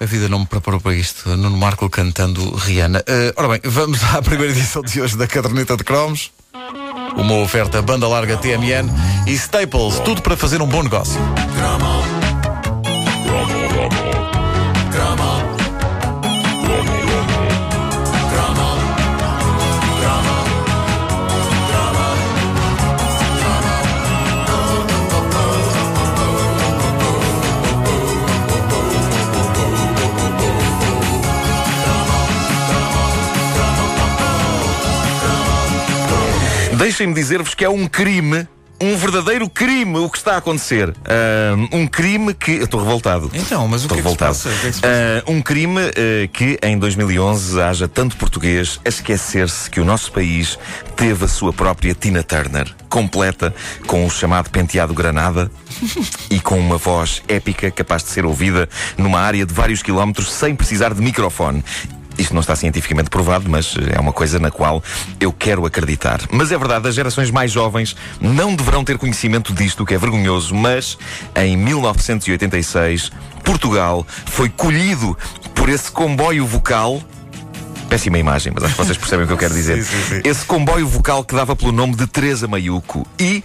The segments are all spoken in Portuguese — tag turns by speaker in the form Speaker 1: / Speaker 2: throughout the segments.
Speaker 1: A vida não me preparou para isto. Nuno Marco cantando Rihanna. Uh, ora bem, vamos à primeira edição de hoje da Caderneta de Cromos. Uma oferta banda larga TMN e Staples. Tudo para fazer um bom negócio.
Speaker 2: Deixem-me dizer-vos que é um crime um verdadeiro crime o que está a acontecer. Uh, um crime que. Eu estou revoltado.
Speaker 1: Então, mas o que, é que, passa? que, é que se
Speaker 2: passa? Uh, um crime uh, que em 2011 haja tanto português a esquecer-se que o nosso país teve a sua própria Tina Turner, completa com o chamado penteado granada e com uma voz épica capaz de ser ouvida numa área de vários quilómetros sem precisar de microfone. Isto não está cientificamente provado, mas é uma coisa na qual eu quero acreditar. Mas é verdade, as gerações mais jovens não deverão ter conhecimento disto, o que é vergonhoso, mas em 1986, Portugal foi colhido por esse comboio vocal Péssima imagem, mas acho que vocês percebem o que eu quero dizer.
Speaker 1: sim, sim, sim.
Speaker 2: Esse comboio vocal que dava pelo nome de Teresa Maiuco. E,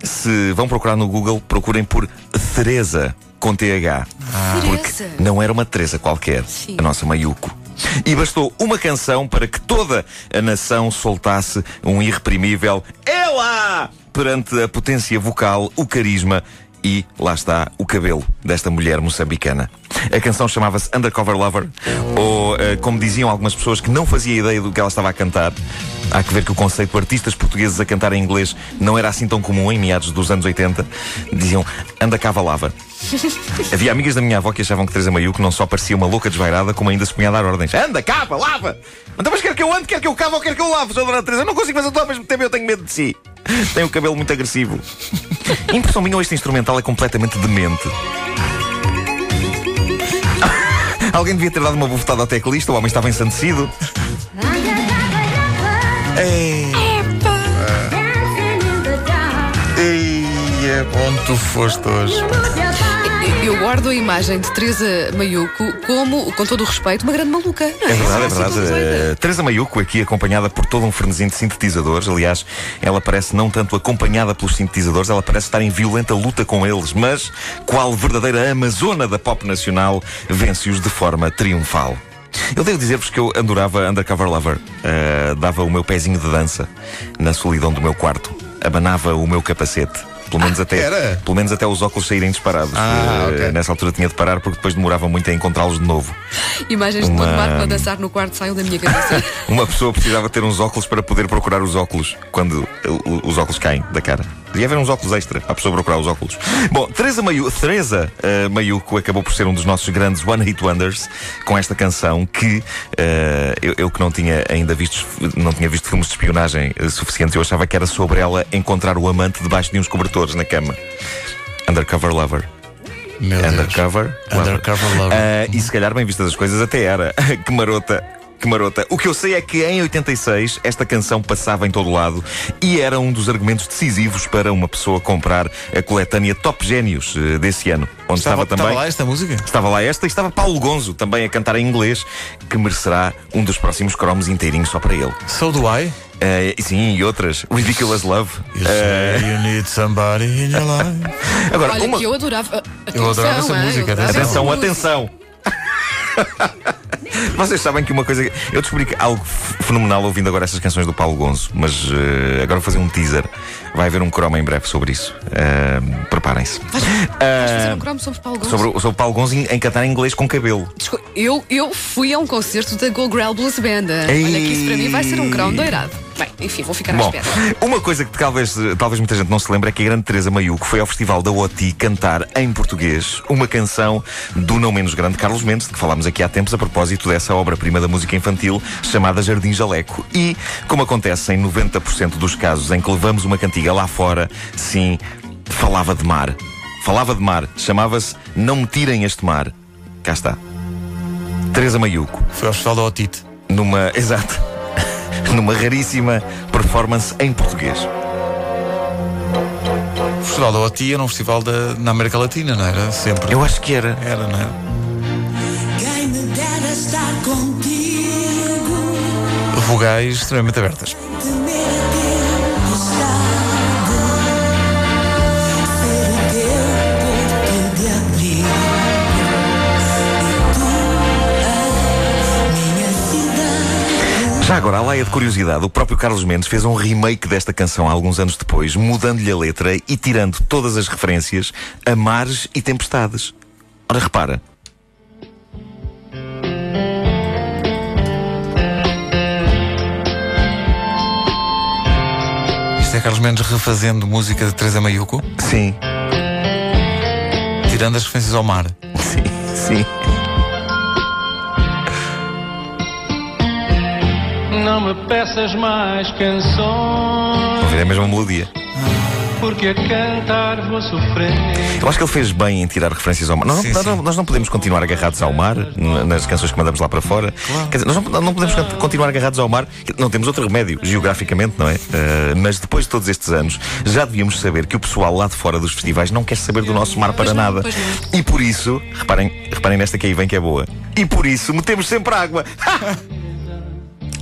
Speaker 2: se vão procurar no Google, procurem por Teresa com TH.
Speaker 3: Ah.
Speaker 2: Porque não era uma Teresa qualquer,
Speaker 3: Sim.
Speaker 2: a nossa Maiuco. E bastou uma canção para que toda a nação soltasse um irreprimível Ela! Perante a potência vocal, o carisma e, lá está, o cabelo desta mulher moçambicana. A canção chamava-se Undercover Lover, ou, eh, como diziam algumas pessoas que não fazia ideia do que ela estava a cantar, há que ver que o conceito de artistas portugueses a cantar em inglês não era assim tão comum em meados dos anos 80. Diziam Anda cava lava. Havia amigas da minha avó que achavam que Teresa Maiuco não só parecia uma louca desvairada, como ainda se punha a dar ordens. Anda, cava, lava! Então, mas quer que eu ande, quer que eu cava ou quer que eu lave, Sra. Dona Teresa? Eu não consigo fazer tudo ao mesmo tempo, eu tenho medo de si. Tem o cabelo muito agressivo. Impressão minha, ou este instrumental é completamente demente. Alguém devia ter dado uma bufetada ao teclista, o homem estava ensandecido. Ei,
Speaker 1: Ei, é onde tu foste hoje.
Speaker 3: Eu guardo a imagem de Teresa Maiuco como, com todo o respeito, uma grande maluca. Não
Speaker 2: É verdade, é verdade.
Speaker 3: doida.
Speaker 2: Eh, Teresa Maiuco, aqui acompanhada por todo um frenesim de sintetizadores. Aliás, ela parece não tanto acompanhada pelos sintetizadores, ela parece estar em violenta luta com eles, mas, qual verdadeira amazona da pop nacional, vence-os de forma triunfal. Eu devo dizer-vos que eu adorava Undercover Lover. Eh, dava o meu pezinho de dança na solidão do meu quarto. Abanava o meu capacete. Pelo menos, até,
Speaker 1: era?
Speaker 2: pelo menos até os óculos saírem disparados.
Speaker 1: Ah,
Speaker 2: Eh,
Speaker 1: ok.
Speaker 2: Nessa altura tinha de parar porque depois demorava muito a encontrá-los de novo.
Speaker 3: Imagens de
Speaker 2: Uma-
Speaker 3: Nuno Marco a dançar no quarto saiu da minha cabeça.
Speaker 2: Uma pessoa precisava ter uns óculos para poder procurar os óculos quando os óculos caem da cara. Devia haver uns óculos extra para a pessoa procurar os óculos. Bom, Teresa, Mayu, Teresa Maiuco acabou por ser um dos nossos grandes One Hit Wonders com esta canção que eh, eu, eu que não tinha ainda visto, não tinha visto filmes de espionagem eh, suficientes, eu achava que era sobre ela encontrar o amante debaixo de uns cobertores na cama. Undercover Lover.
Speaker 1: Meu Deus.
Speaker 2: Undercover.
Speaker 1: Undercover Lover.
Speaker 2: Ah, e se calhar, bem vistas as coisas, até era. que marota. Que marota. O que eu sei é que em 86 esta canção passava em todo lado e era um dos argumentos decisivos para uma pessoa comprar a coletânea Top Génios eh, desse ano. Onde estava, também.
Speaker 1: estava lá esta música?
Speaker 2: Estava lá esta e estava Paulo Gonzo também a cantar em inglês, que merecerá um dos próximos cromos inteirinhos só para ele.
Speaker 1: So do I.
Speaker 2: E sim, e outras. Ridiculous Love.
Speaker 1: You say you need somebody in your life.
Speaker 2: agora,
Speaker 3: Olha,
Speaker 2: uma.
Speaker 3: que eu adorava.
Speaker 1: Eu adorava essa música,
Speaker 2: Atenção,
Speaker 3: música.
Speaker 2: atenção! Vocês sabem que uma coisa. Eu descobri que algo fenomenal ouvindo agora essas canções do Paulo Gonzo, mas eh, agora vou fazer um teaser. Vai haver um croma em breve sobre isso. Eh, Preparem-se.
Speaker 3: Vais fazer um cromo sobre Paulo Gonçalves?
Speaker 2: Sobre, o- sobre Paulo Gonzo em, cantar em inglês com cabelo.
Speaker 3: Desculpa, Eu, eu fui a um concerto da Go Grell Blues Band.
Speaker 2: Ei.
Speaker 3: Olha que isso para mim vai ser um crown doirado. Bem, enfim, vou ficar à espera.
Speaker 2: uma coisa que talvez, talvez muita gente não se lembre é que a grande Teresa Maiuco foi ao Festival da OTI cantar em português uma canção do não menos grande Carlos Mendes, de que falámos aqui há tempos a propósito dessa obra-prima da música infantil chamada Jardim Jaleco. E, como acontece em 90% dos casos em que levamos uma cantiga lá fora, sim, falava de mar. Falava de mar. Chamava-se Não Me Tirem Este Mar. Cá está. Teresa Maiuco
Speaker 1: Foi ao Festival da Otite.
Speaker 2: numa. Exato. numa raríssima performance em português.
Speaker 1: O Festival da Otite era um festival da, na América Latina, não era? Sempre.
Speaker 2: Eu acho que era.
Speaker 1: Era, não era?
Speaker 4: quero estar contigo.
Speaker 1: Vogais extremamente abertas.
Speaker 2: Agora, a laia de curiosidade, o próprio Carlos Mendes fez um remake desta canção alguns anos depois, mudando-lhe a letra e tirando todas as referências a mares e tempestades. Ora, repara.
Speaker 1: Isto é Carlos Mendes refazendo música de Teresa Mayuco,
Speaker 2: Sim,
Speaker 1: tirando as referências ao mar.
Speaker 2: sim, sim.
Speaker 5: Não me peças mais canções,
Speaker 2: Ouvir é a mesma melodia.
Speaker 5: porque a cantar vou sofrer.
Speaker 2: Eu acho que ele fez bem em tirar referências ao mar. Nós, não,
Speaker 1: Sim,
Speaker 2: nós
Speaker 1: sim.
Speaker 2: não- nós não podemos continuar agarrados ao mar nas canções que mandamos lá para fora. Quer dizer, nós não, não podemos continuar agarrados ao mar. Não temos outro remédio, geograficamente, não é? Eh, mas depois de todos estes anos, já devíamos saber que o pessoal lá de fora dos festivais não quer saber do nosso mar para
Speaker 3: não,
Speaker 2: nada. E por isso, reparem, reparem nesta que aí vem que é boa. E por isso metemos sempre água.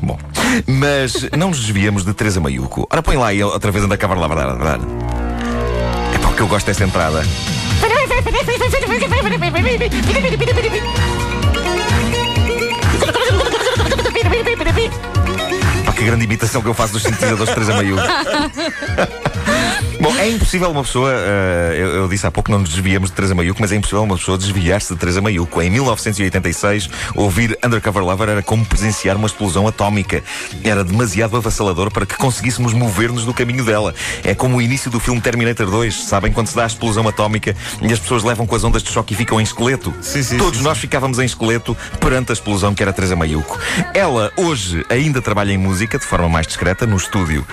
Speaker 2: Bom, mas não nos desviamos de Teresa Maiuco. Ora, põe lá aí outra vez anda a cavar lá. É porque eu gosto desta entrada. Pá, que grande imitação que eu faço dos sintetizadores Teresa Maiuco. Bom, é impossível uma pessoa, eh, eu, eu disse há pouco que não nos desviamos de Teresa Maiuco, mas é impossível uma pessoa desviar-se de Teresa Maiuco. Em 1986, ouvir Undercover Lover era como presenciar uma explosão atómica. Era demasiado avassalador para que conseguíssemos mover-nos do caminho dela. É como o início do filme Terminator 2, sabem? Quando se dá a explosão atómica e as pessoas levam com as ondas de choque e ficam em esqueleto.
Speaker 1: Sim, sim,
Speaker 2: Todos
Speaker 1: sim,
Speaker 2: nós ficávamos em esqueleto perante a explosão que era Teresa Maiuco. Ela, hoje, ainda trabalha em música, de forma mais discreta, no estúdio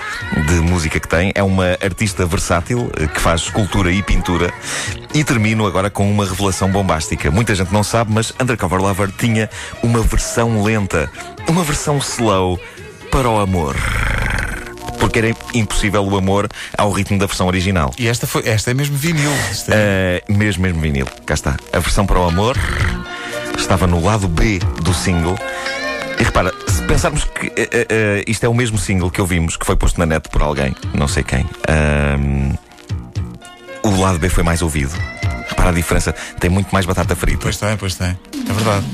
Speaker 2: de música que tem. É uma artista versátil, eh, que faz escultura e pintura. E termino agora com uma revelação bombástica. Muita gente não sabe, mas Undercover Lover tinha uma versão lenta, uma versão slow para o amor. Porque era impossível o amor ao ritmo da versão original.
Speaker 1: E esta, foi, esta é mesmo vinil. É-
Speaker 2: Uh, mesmo, mesmo vinil. Cá está. A versão para o amor estava no lado B do single. E repara, pensarmos que uh, uh, isto é o mesmo single que ouvimos, que foi posto na net por alguém, não sei quem, um, o lado B foi mais ouvido. Repara a diferença, tem muito mais batata frita.
Speaker 1: Pois tem, pois tem. É verdade.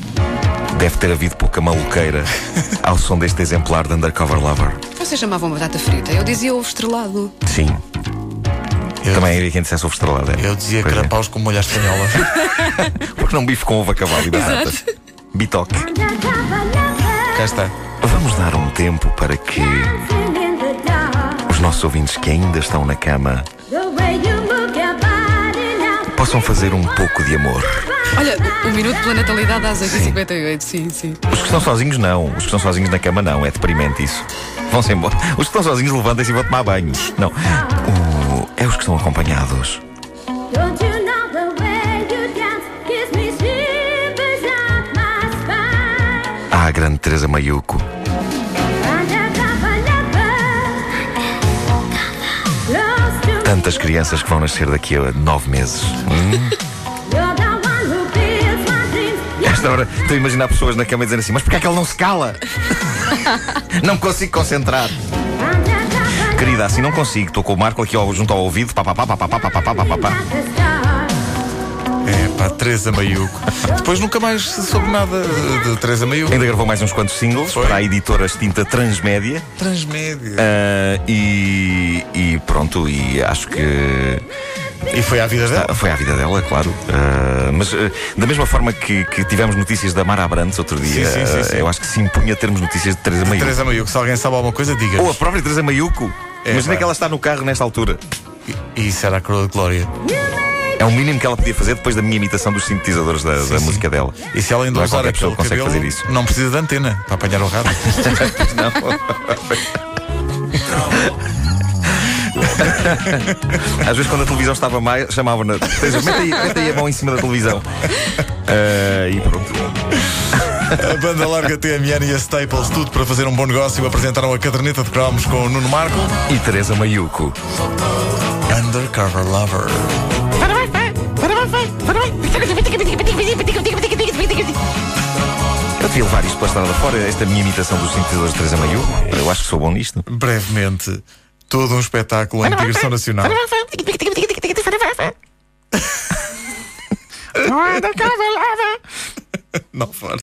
Speaker 2: Deve ter havido pouca maluqueira ao som deste exemplar de Undercover Lover.
Speaker 3: Vocês chamavam batata frita. Eu dizia ovo estrelado.
Speaker 2: Sim,
Speaker 1: Eu,
Speaker 2: também havia quem dissesse ovo estrelado. é.
Speaker 1: eu dizia
Speaker 2: Pois é.
Speaker 1: carapaus com molho à espanhola.
Speaker 2: Porque não bife com ovo a cavalo e batata? Bitoque.
Speaker 1: Cá está.
Speaker 2: Vamos dar um tempo para que os nossos ouvintes que ainda estão na cama possam fazer um pouco de amor.
Speaker 3: Olha, o, minuto pela natalidade às 8h58. Sim, sim.
Speaker 2: Os que estão sozinhos, não. Os que estão sozinhos na cama, não. É deprimente isso. Vão-se embora. Os que estão sozinhos, levantem-se e vão tomar banho. Não. O- É os que estão acompanhados. Ah, a grande Teresa
Speaker 6: to
Speaker 2: Tantas crianças que vão nascer daqui a nove meses. Hum? Esta hora estou a imaginar pessoas na cama dizer assim: Mas porquê é que ele não se cala? não consigo concentrar. Querida, assim não consigo. Estou com o Marco aqui ao- junto ao ouvido. Pá, pá, pá, pá, pá, pá, pá, pá, pá, pá,
Speaker 1: É pá, Teresa Maiuco. Depois nunca mais soube nada de, Teresa Maiuco.
Speaker 2: Ainda gravou mais uns quantos singles
Speaker 1: Foi.
Speaker 2: para a editora extinta Transmédia.
Speaker 1: Transmédia.
Speaker 2: Ah, e, e pronto, e acho que
Speaker 1: E foi à vida dela.
Speaker 2: ah, foi à vida dela, claro. Ah, mas ah, da mesma forma que, que tivemos notícias da Mara Abrantes outro dia,
Speaker 1: Sim, sim, sim, sim.
Speaker 2: eu acho que se impunha termos notícias de Teresa Maiuco.
Speaker 1: Teresa Maiuco, se alguém sabe alguma coisa, diga.
Speaker 2: Ou a própria Teresa Maiuco.
Speaker 1: É,
Speaker 2: Imagina
Speaker 1: pá.
Speaker 2: que ela está no carro nesta altura.
Speaker 1: E isso era a coroa de glória.
Speaker 2: É o mínimo que ela podia fazer depois da minha imitação dos sintetizadores da, da
Speaker 1: sim.
Speaker 2: música dela.
Speaker 1: E se ela ainda
Speaker 2: Não é
Speaker 1: aquele
Speaker 2: que consegue
Speaker 1: cabelo,
Speaker 2: fazer isso.
Speaker 1: não precisa de antena para apanhar o rádio.
Speaker 2: Às vezes, quando a televisão estava mais, chamavam-na. Mete aí, mete aí a mão em cima da televisão. Ah, e pronto.
Speaker 1: A banda larga TMN e a Staples, tudo para fazer um bom negócio, apresentaram a caderneta de cromos com o Nuno Marco.
Speaker 2: E Teresa Maiuco.
Speaker 1: Undercover Lover.
Speaker 2: Isto pela estrada fora, esta minha imitação dos sintetizadores de Teresa Mayu. Eu acho que sou bom nisto.
Speaker 1: Brevemente, todo um espetáculo em digressão nacional. Não fora.